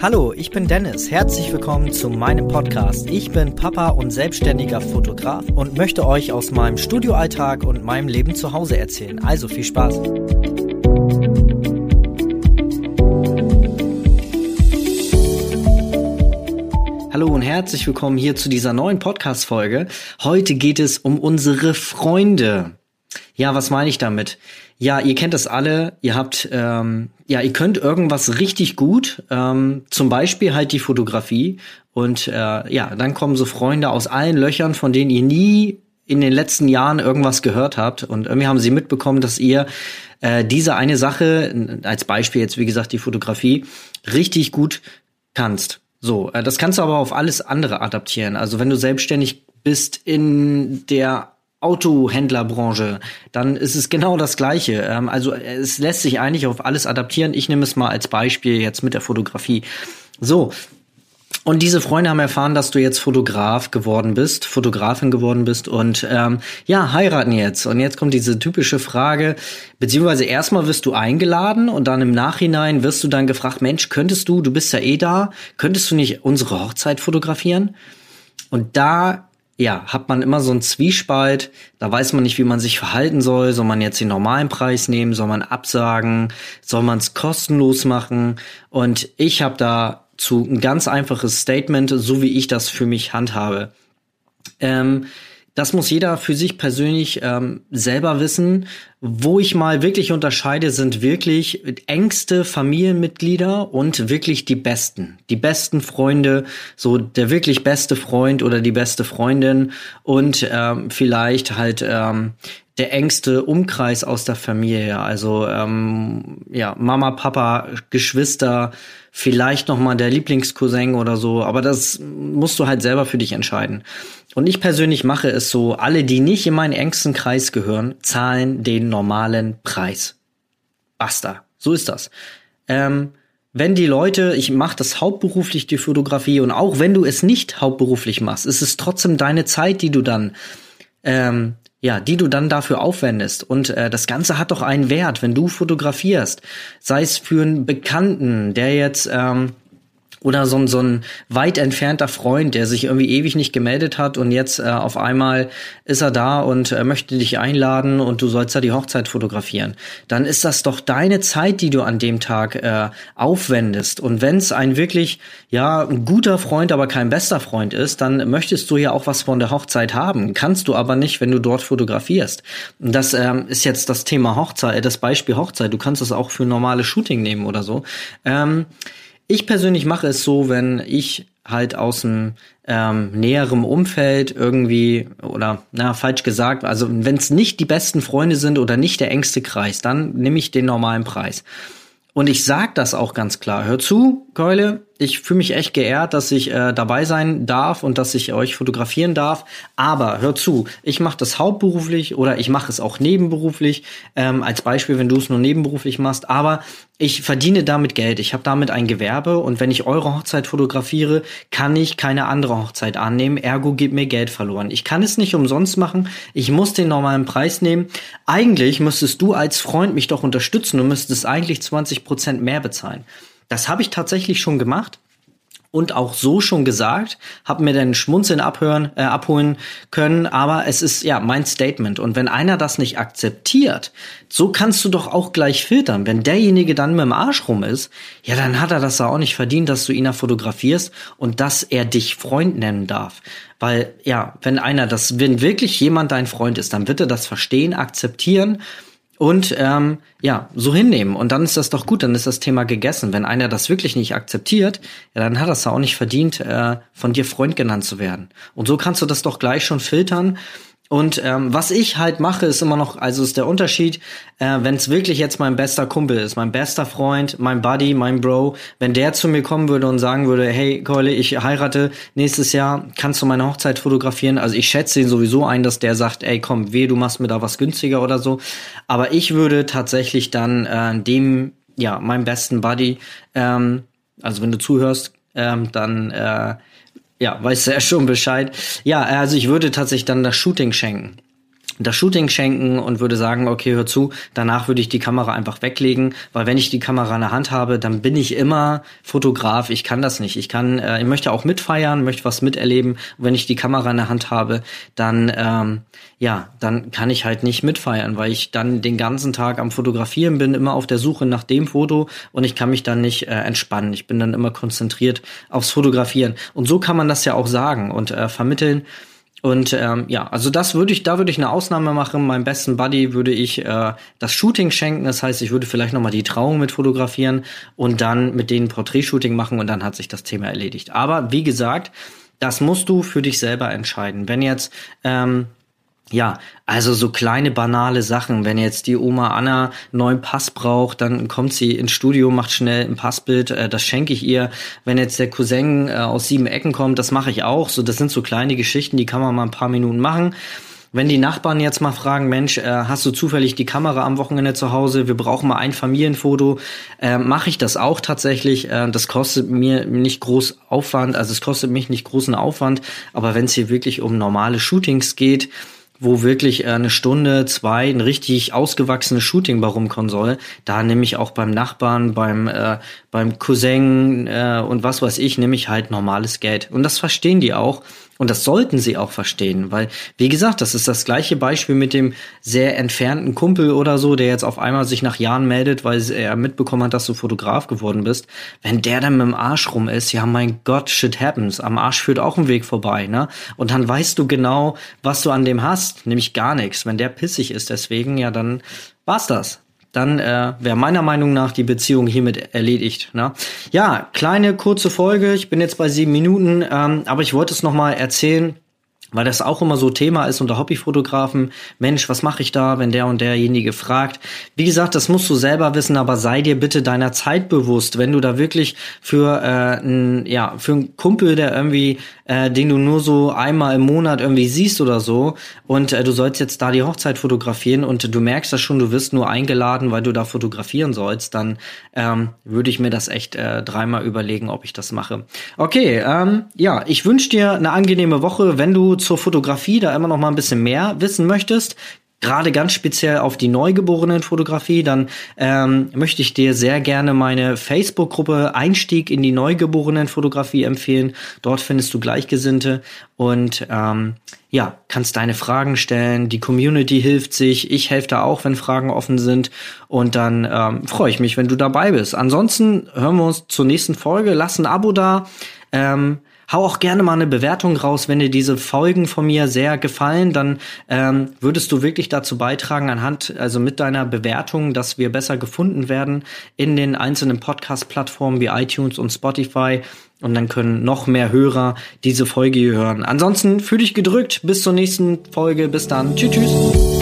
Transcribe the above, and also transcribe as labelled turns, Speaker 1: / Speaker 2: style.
Speaker 1: Hallo, ich bin Dennis. Herzlich willkommen zu meinem Podcast. Ich bin Papa und selbstständiger Fotograf und möchte euch aus meinem Studioalltag und meinem Leben zu Hause erzählen. Also viel Spaß. Hallo und herzlich willkommen hier zu dieser neuen Podcast-Folge. Heute geht es um unsere Freunde. Ja, was meine ich damit? Ja, ihr kennt das alle. Ihr habt, ähm, ja, ihr könnt irgendwas richtig gut, ähm, zum Beispiel halt die Fotografie. Und äh, ja, dann kommen so Freunde aus allen Löchern, von denen ihr nie in den letzten Jahren irgendwas gehört habt. Und irgendwie haben sie mitbekommen, dass ihr äh, diese eine Sache, als Beispiel jetzt wie gesagt die Fotografie, richtig gut kannst. So, äh, das kannst du aber auf alles andere adaptieren. Also wenn du selbstständig bist in der Autohändlerbranche, dann ist es genau das Gleiche. Ähm, also es lässt sich eigentlich auf alles adaptieren. Ich nehme es mal als Beispiel jetzt mit der Fotografie. So. Und diese Freunde haben erfahren, dass du jetzt Fotograf geworden bist, Fotografin geworden bist und ähm, ja, heiraten jetzt. Und jetzt kommt diese typische Frage, beziehungsweise erstmal wirst du eingeladen und dann im Nachhinein wirst du dann gefragt, Mensch, könntest du, du bist ja eh da, könntest du nicht unsere Hochzeit fotografieren? Und da ja, hat man immer so einen Zwiespalt. Da weiß man nicht, wie man sich verhalten soll. Soll man jetzt den normalen Preis nehmen? Soll man absagen? Soll man es kostenlos machen? Und ich habe dazu ein ganz einfaches Statement, so wie ich das für mich handhabe. Ähm, das muss jeder für sich persönlich ähm, selber wissen. Wo ich mal wirklich unterscheide, sind wirklich engste Familienmitglieder und wirklich die besten. Die besten Freunde, so der wirklich beste Freund oder die beste Freundin und ähm, vielleicht halt ähm, der engste Umkreis aus der Familie. Also ähm, ja, Mama, Papa, Geschwister, vielleicht noch mal der Lieblingscousin oder so. Aber das musst du halt selber für dich entscheiden. Und ich persönlich mache es so, alle, die nicht in meinen engsten Kreis gehören, zahlen den normalen Preis. Basta. So ist das. Ähm, wenn die Leute, ich mache das hauptberuflich, die Fotografie, und auch wenn du es nicht hauptberuflich machst, ist es trotzdem deine Zeit, die du dann, ähm, ja, die du dann dafür aufwendest. Und äh, das Ganze hat doch einen Wert, wenn du fotografierst. Sei es für einen Bekannten, der jetzt ähm, oder so ein, so ein weit entfernter Freund, der sich irgendwie ewig nicht gemeldet hat und jetzt äh, auf einmal ist er da und äh, möchte dich einladen und du sollst da die Hochzeit fotografieren. Dann ist das doch deine Zeit, die du an dem Tag äh, aufwendest. Und wenn es ein wirklich, ja, ein guter Freund, aber kein bester Freund ist, dann möchtest du ja auch was von der Hochzeit haben. Kannst du aber nicht, wenn du dort fotografierst. Und das ähm, ist jetzt das Thema Hochzeit, das Beispiel Hochzeit. Du kannst es auch für normale Shooting nehmen oder so. Ähm, ich persönlich mache es so, wenn ich halt aus dem ähm, näherem Umfeld irgendwie oder na falsch gesagt, also wenn es nicht die besten Freunde sind oder nicht der engste Kreis, dann nehme ich den normalen Preis. Und ich sag das auch ganz klar. Hör zu, Keule, ich fühle mich echt geehrt, dass ich äh, dabei sein darf und dass ich euch fotografieren darf. Aber hör zu, ich mache das hauptberuflich oder ich mache es auch nebenberuflich. Ähm, als Beispiel, wenn du es nur nebenberuflich machst. Aber ich verdiene damit Geld. Ich habe damit ein Gewerbe und wenn ich eure Hochzeit fotografiere, kann ich keine andere Hochzeit annehmen. Ergo geht mir Geld verloren. Ich kann es nicht umsonst machen. Ich muss den normalen Preis nehmen. Eigentlich müsstest du als Freund mich doch unterstützen. Du müsstest eigentlich 20 Prozent mehr bezahlen. Das habe ich tatsächlich schon gemacht und auch so schon gesagt, habe mir den Schmunzeln abhören, äh, abholen können, aber es ist ja mein Statement und wenn einer das nicht akzeptiert, so kannst du doch auch gleich filtern. Wenn derjenige dann mit dem Arsch rum ist, ja, dann hat er das auch nicht verdient, dass du ihn da fotografierst und dass er dich Freund nennen darf. Weil ja, wenn einer das, wenn wirklich jemand dein Freund ist, dann wird er das verstehen, akzeptieren und ähm, ja, so hinnehmen. Und dann ist das doch gut, dann ist das Thema gegessen. Wenn einer das wirklich nicht akzeptiert, ja, dann hat er es auch nicht verdient, äh, von dir Freund genannt zu werden. Und so kannst du das doch gleich schon filtern und ähm, was ich halt mache, ist immer noch, also ist der Unterschied, äh, wenn es wirklich jetzt mein bester Kumpel ist, mein bester Freund, mein Buddy, mein Bro, wenn der zu mir kommen würde und sagen würde, hey Keule, ich heirate nächstes Jahr, kannst du meine Hochzeit fotografieren? Also ich schätze ihn sowieso ein, dass der sagt, ey komm, weh, du machst mir da was günstiger oder so. Aber ich würde tatsächlich dann äh, dem, ja, meinem besten Buddy, ähm, also wenn du zuhörst, ähm, dann äh, ja, weiß er schon Bescheid. Ja, also ich würde tatsächlich dann das Shooting schenken. Das Shooting schenken und würde sagen, okay, hör zu, danach würde ich die Kamera einfach weglegen, weil wenn ich die Kamera in der Hand habe, dann bin ich immer Fotograf. Ich kann das nicht. Ich kann, äh, ich möchte auch mitfeiern, möchte was miterleben. Und wenn ich die Kamera in der Hand habe, dann ähm, ja, dann kann ich halt nicht mitfeiern, weil ich dann den ganzen Tag am Fotografieren bin, immer auf der Suche nach dem Foto und ich kann mich dann nicht äh, entspannen. Ich bin dann immer konzentriert aufs Fotografieren. Und so kann man das ja auch sagen und äh, vermitteln. Und ähm, ja, also das würde ich, da würde ich eine Ausnahme machen. Meinem besten Buddy würde ich äh, das Shooting schenken. Das heißt, ich würde vielleicht nochmal die Trauung mit fotografieren und dann mit denen Porträtshooting machen und dann hat sich das Thema erledigt. Aber wie gesagt, das musst du für dich selber entscheiden. Wenn jetzt ähm, ja, also so kleine banale Sachen. Wenn jetzt die Oma Anna einen neuen Pass braucht, dann kommt sie ins Studio, macht schnell ein Passbild, äh, das schenke ich ihr. Wenn jetzt der Cousin äh, aus sieben Ecken kommt, das mache ich auch. So, das sind so kleine Geschichten, die kann man mal ein paar Minuten machen. Wenn die Nachbarn jetzt mal fragen, Mensch, äh, hast du zufällig die Kamera am Wochenende zu Hause? Wir brauchen mal ein Familienfoto. Äh, Mache ich das auch tatsächlich. Äh, das kostet mir nicht groß Aufwand, also es kostet mich nicht großen Aufwand. Aber wenn es hier wirklich um normale Shootings geht, wo wirklich äh, eine Stunde, zwei ein richtig ausgewachsenes Shooting bei rumkommen soll, da nehme ich auch beim Nachbarn, beim, äh, beim Cousin äh, und was weiß ich, nehme ich halt normales Geld. Und das verstehen die auch. Und das sollten sie auch verstehen, weil, wie gesagt, das ist das gleiche Beispiel mit dem sehr entfernten Kumpel oder so, der jetzt auf einmal sich nach Jahren meldet, weil er mitbekommen hat, dass du Fotograf geworden bist. Wenn der dann mit dem Arsch rum ist, ja mein Gott, shit happens. Am Arsch führt auch ein Weg vorbei, ne? Und dann weißt du genau, was du an dem hast, nämlich gar nichts. Wenn der pissig ist deswegen, ja, dann war's das dann äh, wäre meiner Meinung nach die Beziehung hiermit erledigt. Ne? Ja, kleine kurze Folge. Ich bin jetzt bei sieben Minuten, ähm, aber ich wollte es noch mal erzählen weil das auch immer so Thema ist unter Hobbyfotografen. Mensch, was mache ich da, wenn der und derjenige fragt? Wie gesagt, das musst du selber wissen, aber sei dir bitte deiner Zeit bewusst, wenn du da wirklich für äh, ein, ja für einen Kumpel, der irgendwie, äh, den du nur so einmal im Monat irgendwie siehst oder so, und äh, du sollst jetzt da die Hochzeit fotografieren und du merkst das schon, du wirst nur eingeladen, weil du da fotografieren sollst, dann ähm, würde ich mir das echt äh, dreimal überlegen, ob ich das mache. Okay, ähm, ja, ich wünsche dir eine angenehme Woche, wenn du zur Fotografie da immer noch mal ein bisschen mehr wissen möchtest, gerade ganz speziell auf die Neugeborenen-Fotografie, dann ähm, möchte ich dir sehr gerne meine Facebook-Gruppe Einstieg in die Neugeborenen-Fotografie empfehlen. Dort findest du Gleichgesinnte und ähm, ja, kannst deine Fragen stellen. Die Community hilft sich. Ich helfe da auch, wenn Fragen offen sind. Und dann ähm, freue ich mich, wenn du dabei bist. Ansonsten hören wir uns zur nächsten Folge. Lass ein Abo da. Ähm, Hau auch gerne mal eine Bewertung raus, wenn dir diese Folgen von mir sehr gefallen, dann ähm, würdest du wirklich dazu beitragen, anhand, also mit deiner Bewertung, dass wir besser gefunden werden in den einzelnen Podcast-Plattformen wie iTunes und Spotify. Und dann können noch mehr Hörer diese Folge hier hören. Ansonsten fühl dich gedrückt. Bis zur nächsten Folge. Bis dann. Tschüss, tschüss.